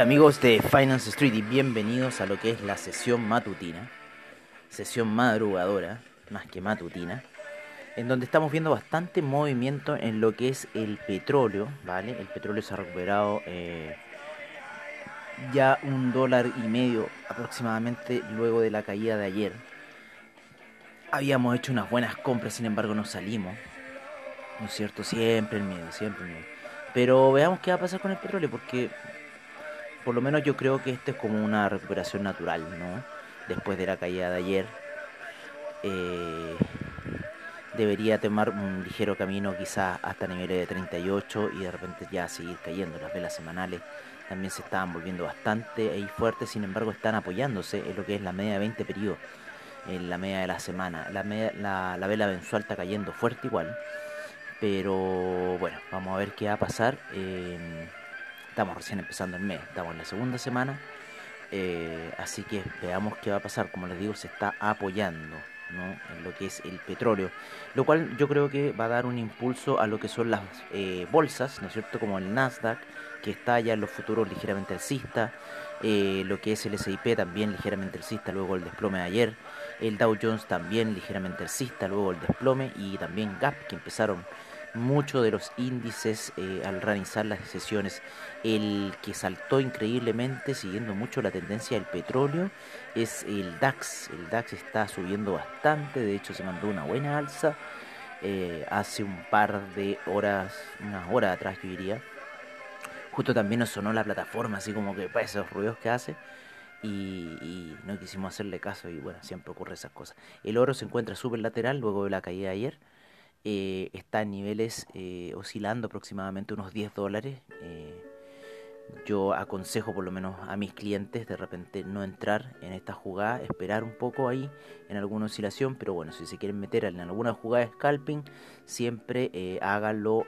Hola amigos de Finance Street y bienvenidos a lo que es la sesión matutina, sesión madrugadora, más que matutina, en donde estamos viendo bastante movimiento en lo que es el petróleo, ¿vale? El petróleo se ha recuperado eh, ya un dólar y medio aproximadamente luego de la caída de ayer. Habíamos hecho unas buenas compras, sin embargo no salimos, ¿no es cierto? Siempre el miedo, siempre el miedo. Pero veamos qué va a pasar con el petróleo, porque por lo menos yo creo que esto es como una recuperación natural, ¿no? Después de la caída de ayer, eh, debería tomar un ligero camino quizás hasta niveles de 38 y de repente ya seguir cayendo. Las velas semanales también se estaban volviendo bastante ahí fuertes, sin embargo están apoyándose en lo que es la media de 20 periodos, en la media de la semana. La, la, vela mensual está cayendo fuerte igual, pero bueno, vamos a ver qué va a pasar. Eh, Estamos recién empezando el mes, estamos en la segunda semana. Eh, así que veamos qué va a pasar. Como les digo, se está apoyando en lo que es el petróleo, lo cual yo creo que va a dar un impulso a lo que son las eh, bolsas, ¿no es cierto? Como el Nasdaq, que está ya en los futuros ligeramente alcista, eh, lo que es el S&P también ligeramente alcista luego el desplome de ayer, el Dow Jones también ligeramente alcista luego el desplome y también Gap que empezaron muchos de los índices eh, al realizar las sesiones. El que saltó increíblemente, siguiendo mucho la tendencia del petróleo, es el DAX. El DAX está subiendo bastante, de hecho se mandó una buena alza eh, hace un par de horas, unas horas atrás yo diría. Justo también nos sonó la plataforma, así como que para esos ruidos que hace. Y, y, no quisimos hacerle caso y bueno, siempre ocurre esas cosas. El oro se encuentra súper lateral luego de la caída de ayer. Eh, está en niveles eh, oscilando aproximadamente unos 10 dólares. Eh, yo aconsejo por lo menos a mis clientes de repente no entrar en esta jugada, esperar un poco ahí en alguna oscilación, pero bueno, si se quieren meter en alguna jugada de scalping, siempre háganlo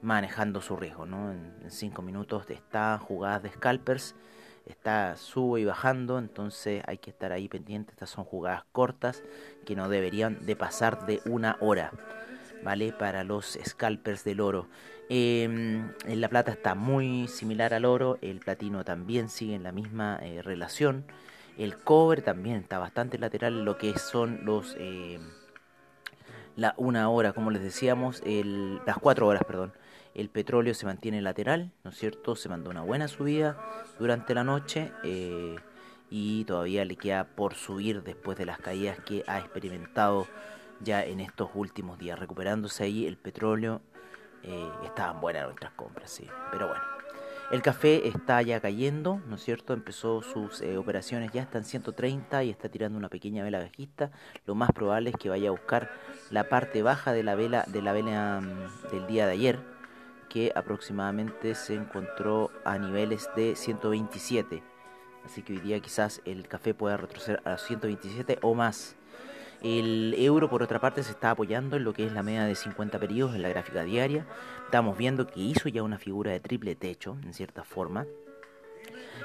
manejando su riesgo, ¿no? En 5 minutos está jugadas de scalpers, está sube y bajando, entonces hay que estar ahí pendiente, estas son jugadas cortas que no deberían de pasar de una hora. ¿Vale? Para los scalpers del oro. Em, la plata está muy similar al oro, el platino también sigue en la misma eh, relación, el cobre también está bastante lateral, lo que son los eh, la una hora, como les decíamos, las cuatro horas, perdón. El petróleo se mantiene lateral, ¿no es cierto? Se mandó una buena subida durante la noche. Eh, y todavía le queda por subir después de las caídas que ha experimentado ya en estos últimos días. Recuperándose ahí el petróleo, eh, estaban buenas nuestras compras, sí. Pero bueno, el café está ya cayendo, ¿no es cierto? Empezó sus eh, operaciones, ya está en 130 y está tirando una pequeña vela bajista. Lo más probable es que vaya a buscar la parte baja de la vela, de la vela mm, del día de ayer, que aproximadamente se encontró a niveles de 127 Así que hoy día quizás el café pueda retroceder a 127 o más. El euro, por otra parte, se está apoyando en lo que es la media de 50 periodos en la gráfica diaria. Estamos viendo que hizo ya una figura de triple techo, en cierta forma.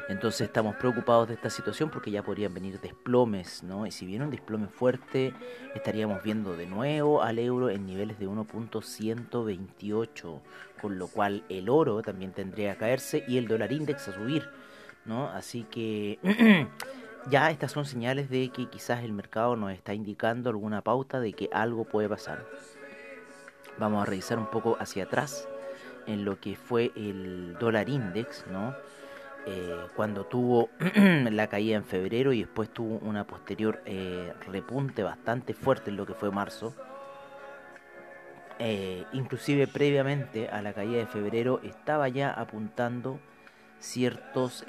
Entonces estamos preocupados de esta situación porque ya podrían venir desplomes, ¿no? Y si viene un desplome fuerte, estaríamos viendo de nuevo al euro en niveles de 1.128, con lo cual el oro también tendría que caerse y el dólar index a subir. ¿no? Así que ya estas son señales de que quizás el mercado nos está indicando alguna pauta de que algo puede pasar. Vamos a revisar un poco hacia atrás en lo que fue el dólar index, ¿no? Eh, cuando tuvo la caída en febrero y después tuvo una posterior eh, repunte bastante fuerte en lo que fue marzo. eh, inclusive previamente a la caída de febrero estaba ya apuntando ciertos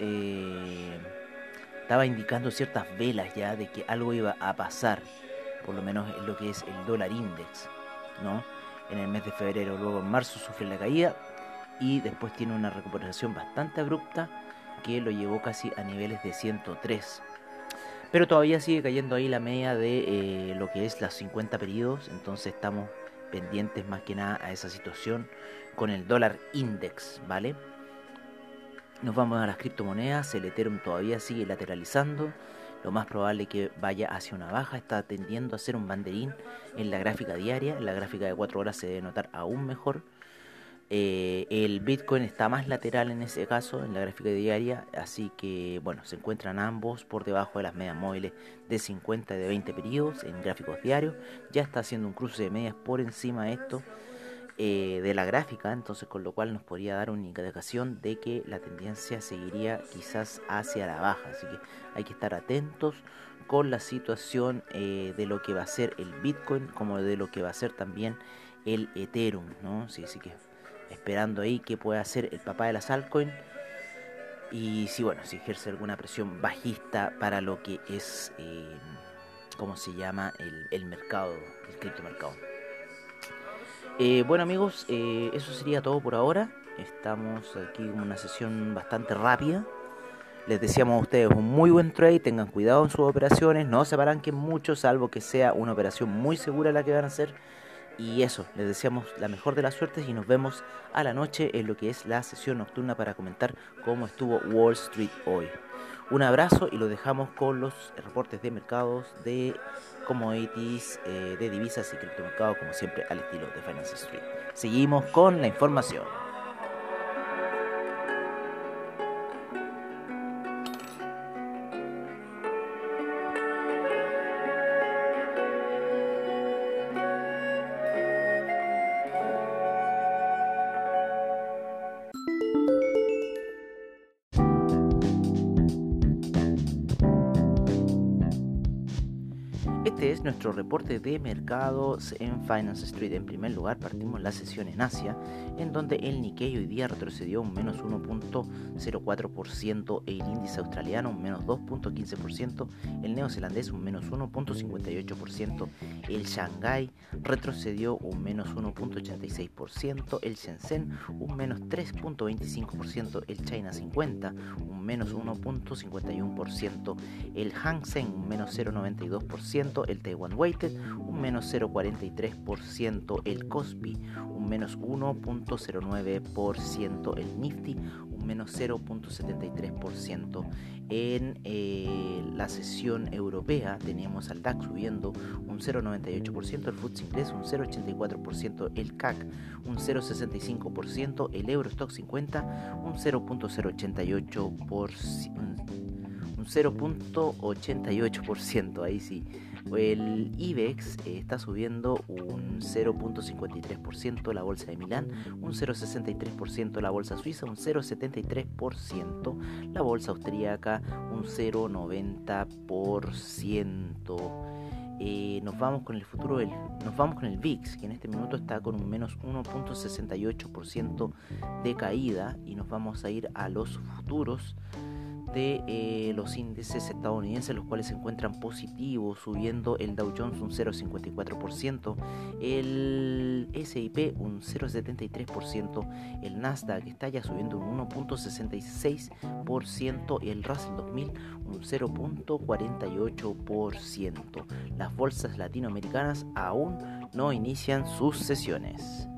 estaba indicando ciertas velas ya de que algo iba a pasar por lo menos en lo que es el dólar index no en el mes de febrero luego en marzo sufre la caída y después tiene una recuperación bastante abrupta que lo llevó casi a niveles de 103 pero todavía sigue cayendo ahí la media de eh, lo que es las 50 periodos entonces estamos pendientes más que nada a esa situación con el dólar index, ¿vale? Nos vamos a las criptomonedas, el Ethereum todavía sigue lateralizando, lo más probable que vaya hacia una baja, está tendiendo a ser un banderín en la gráfica diaria, en la gráfica de 4 horas se debe notar aún mejor. Eh, el Bitcoin está más lateral en ese caso, en la gráfica diaria, así que bueno, se encuentran ambos por debajo de las medias móviles de 50 y de 20 periodos en gráficos diarios. Ya está haciendo un cruce de medias por encima de esto eh, de la gráfica, entonces con lo cual nos podría dar una indicación de que la tendencia seguiría quizás hacia la baja. Así que hay que estar atentos con la situación eh, de lo que va a ser el Bitcoin como de lo que va a ser también el Ethereum, ¿no? Sí, que esperando ahí que pueda hacer el papá de las altcoins y si bueno, si ejerce alguna presión bajista para lo que es, eh, ¿cómo se llama? El, mercado, el criptomercado. Eh, bueno amigos, eh, eso sería todo por ahora. Estamos aquí en una sesión bastante rápida. Les deseamos a ustedes un muy buen trade, tengan cuidado en sus operaciones, no se que mucho, salvo que sea una operación muy segura la que van a hacer y eso, les deseamos la mejor de las suertes y nos vemos a la noche en lo que es la sesión nocturna para comentar cómo estuvo Wall Street hoy. Un abrazo y lo dejamos con los reportes de mercados de commodities, eh, de divisas y criptomercados, como siempre al estilo de Finance Street. Seguimos con la información. Este es nuestro reporte de mercados en Finance Street. En primer lugar, partimos la sesión en Asia, en donde el Nikkei hoy día retrocedió un menos 1.04%, el índice australiano un menos 2.15%, el neozelandés un menos 1.58%, el Shanghai retrocedió un menos 1.86%, el Shenzhen un menos 3.25%, el China 50 un menos 1.51%, el Hang Seng un menos 0.92%, el Taiwan Weighted un menos 0,43%, el Cosby un menos 1.09%, el Nifty un menos 0.73%. En eh, la sesión europea teníamos al DAX subiendo un 0,98%, el FTSE inglés un 0,84%, el CAC un 0,65%, el Eurostock 50 un 0.088%. Un 0.88%, ahí sí. El IBEX eh, está subiendo un 0.53% la bolsa de Milán, un 0.63% la bolsa suiza, un 0.73% la bolsa austríaca, un 0.90%. Eh, nos vamos con el futuro nos vamos con el VIX que en este minuto está con un menos 1.68% de caída y nos vamos a ir a los futuros eh, los índices estadounidenses, los cuales se encuentran positivos, subiendo el Dow Jones un 0,54%, el SIP un 0,73%, el Nasdaq está ya subiendo un 1,66%, y el Russell 2000 un 0,48%. Las bolsas latinoamericanas aún no inician sus sesiones.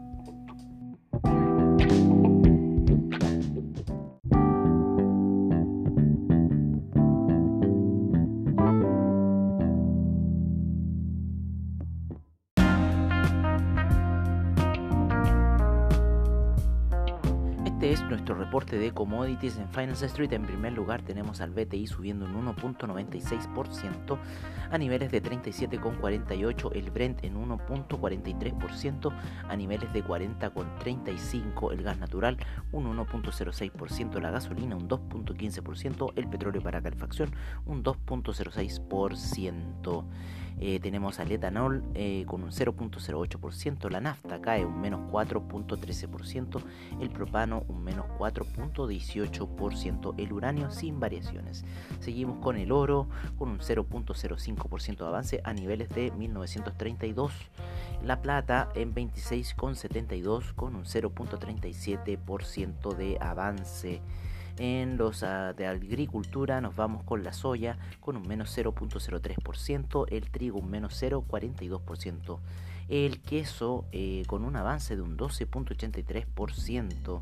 De commodities en Finance Street, en primer lugar tenemos al BTI subiendo un 1.96% a niveles de 37,48, el Brent en 1.43% a niveles de 40,35, el gas natural un 1.06%, la gasolina un 2.15%, el petróleo para calefacción un 2.06%. Eh, tenemos al etanol eh, con un 0.08%, la nafta cae un menos 4.13%, el propano un menos 4.18%, el uranio sin variaciones. Seguimos con el oro con un 0.05% de avance a niveles de 1932, la plata en 26,72 con un 0.37% de avance. En los ah, de agricultura nos vamos con la soya con un menos 0.03%, el trigo un menos 0.42%, el queso eh, con un avance de un 12.83%,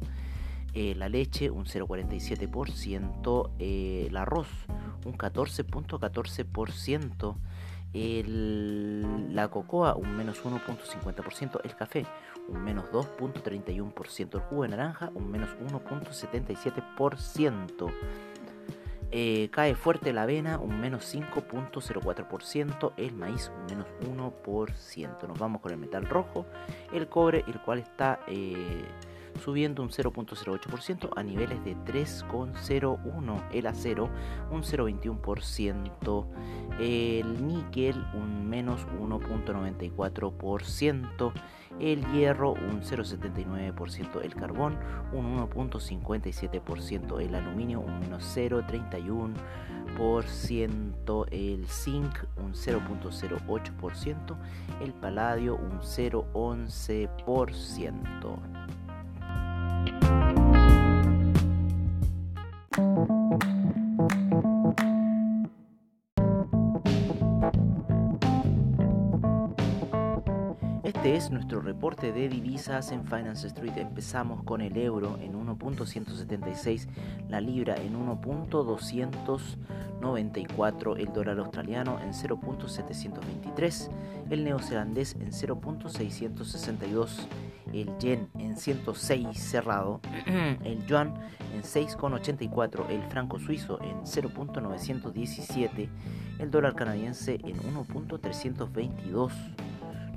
eh, la leche un 0.47%, eh, el arroz un 14.14%, la cocoa un menos 1.50%, el café un menos 2.31%, el jugo de naranja un menos 1.77%. Eh, cae fuerte la avena, un menos 5.04%, el maíz un menos 1%. Nos vamos con el metal rojo, el cobre, el cual está eh, subiendo un 0.08% a niveles de 3.01, el acero un 0.21%, el níquel un menos 1.94%, el hierro un 0,79%, el carbón un 1.57%, el aluminio un menos 0,31%, el zinc un 0.08%, el paladio un 0.11%. Este es nuestro reporte de divisas en Finance Street. Empezamos con el euro en 1.176, la libra en 1.294, el dólar australiano en 0.723, el neozelandés en 0.662, el yen en 106 cerrado, el yuan en 6,84, el franco suizo en 0.917, el dólar canadiense en 1.322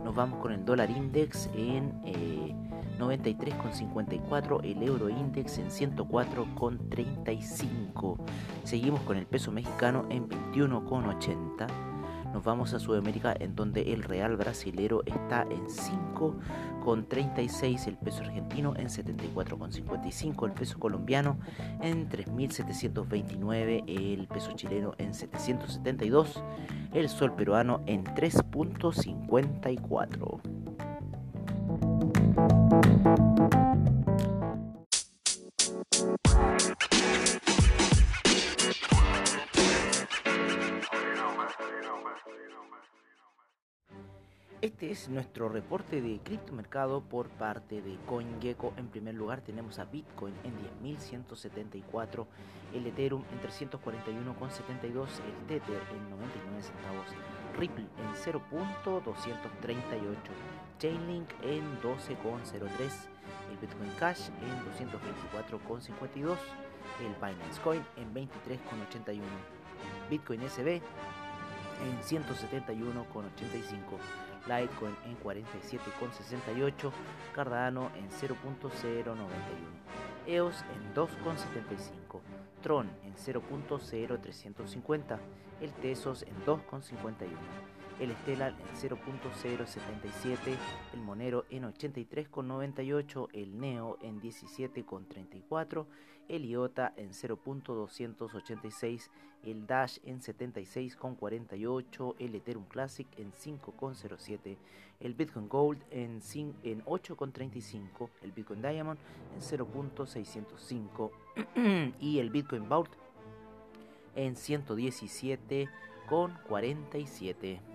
nos vamos con el dólar index en 93,54, eh, el euro index en 104,35. Seguimos con el peso mexicano en 21,80 nos vamos a Sudamérica en donde el real brasilero está en 5,36, el peso argentino en 74,55, el peso colombiano en 3.729, el peso chileno en 772, el sol peruano en 3.54. es nuestro reporte de criptomercado por parte de CoinGecko. En primer lugar tenemos a Bitcoin en 10.174, el Ethereum en 341,72, el Tether en 99 centavos, Ripple en 0.238, Chainlink en 12,03, el Bitcoin Cash en 224,52, el Binance Coin en 23,81, Bitcoin SB en 171,85. Litecoin en 47,68, Cardano en 0.091, EOS en 2,75, Tron en 0.0350, el Tesos en 2,51 el Stellar en 0.077, el Monero en 83.98, el Neo en 17.34, el IOTA en 0.286, el Dash en 76.48, el Ethereum Classic en 5.07, el Bitcoin Gold en, en 8.35, el Bitcoin Diamond en 0.605 y el Bitcoin Vault en 117.47.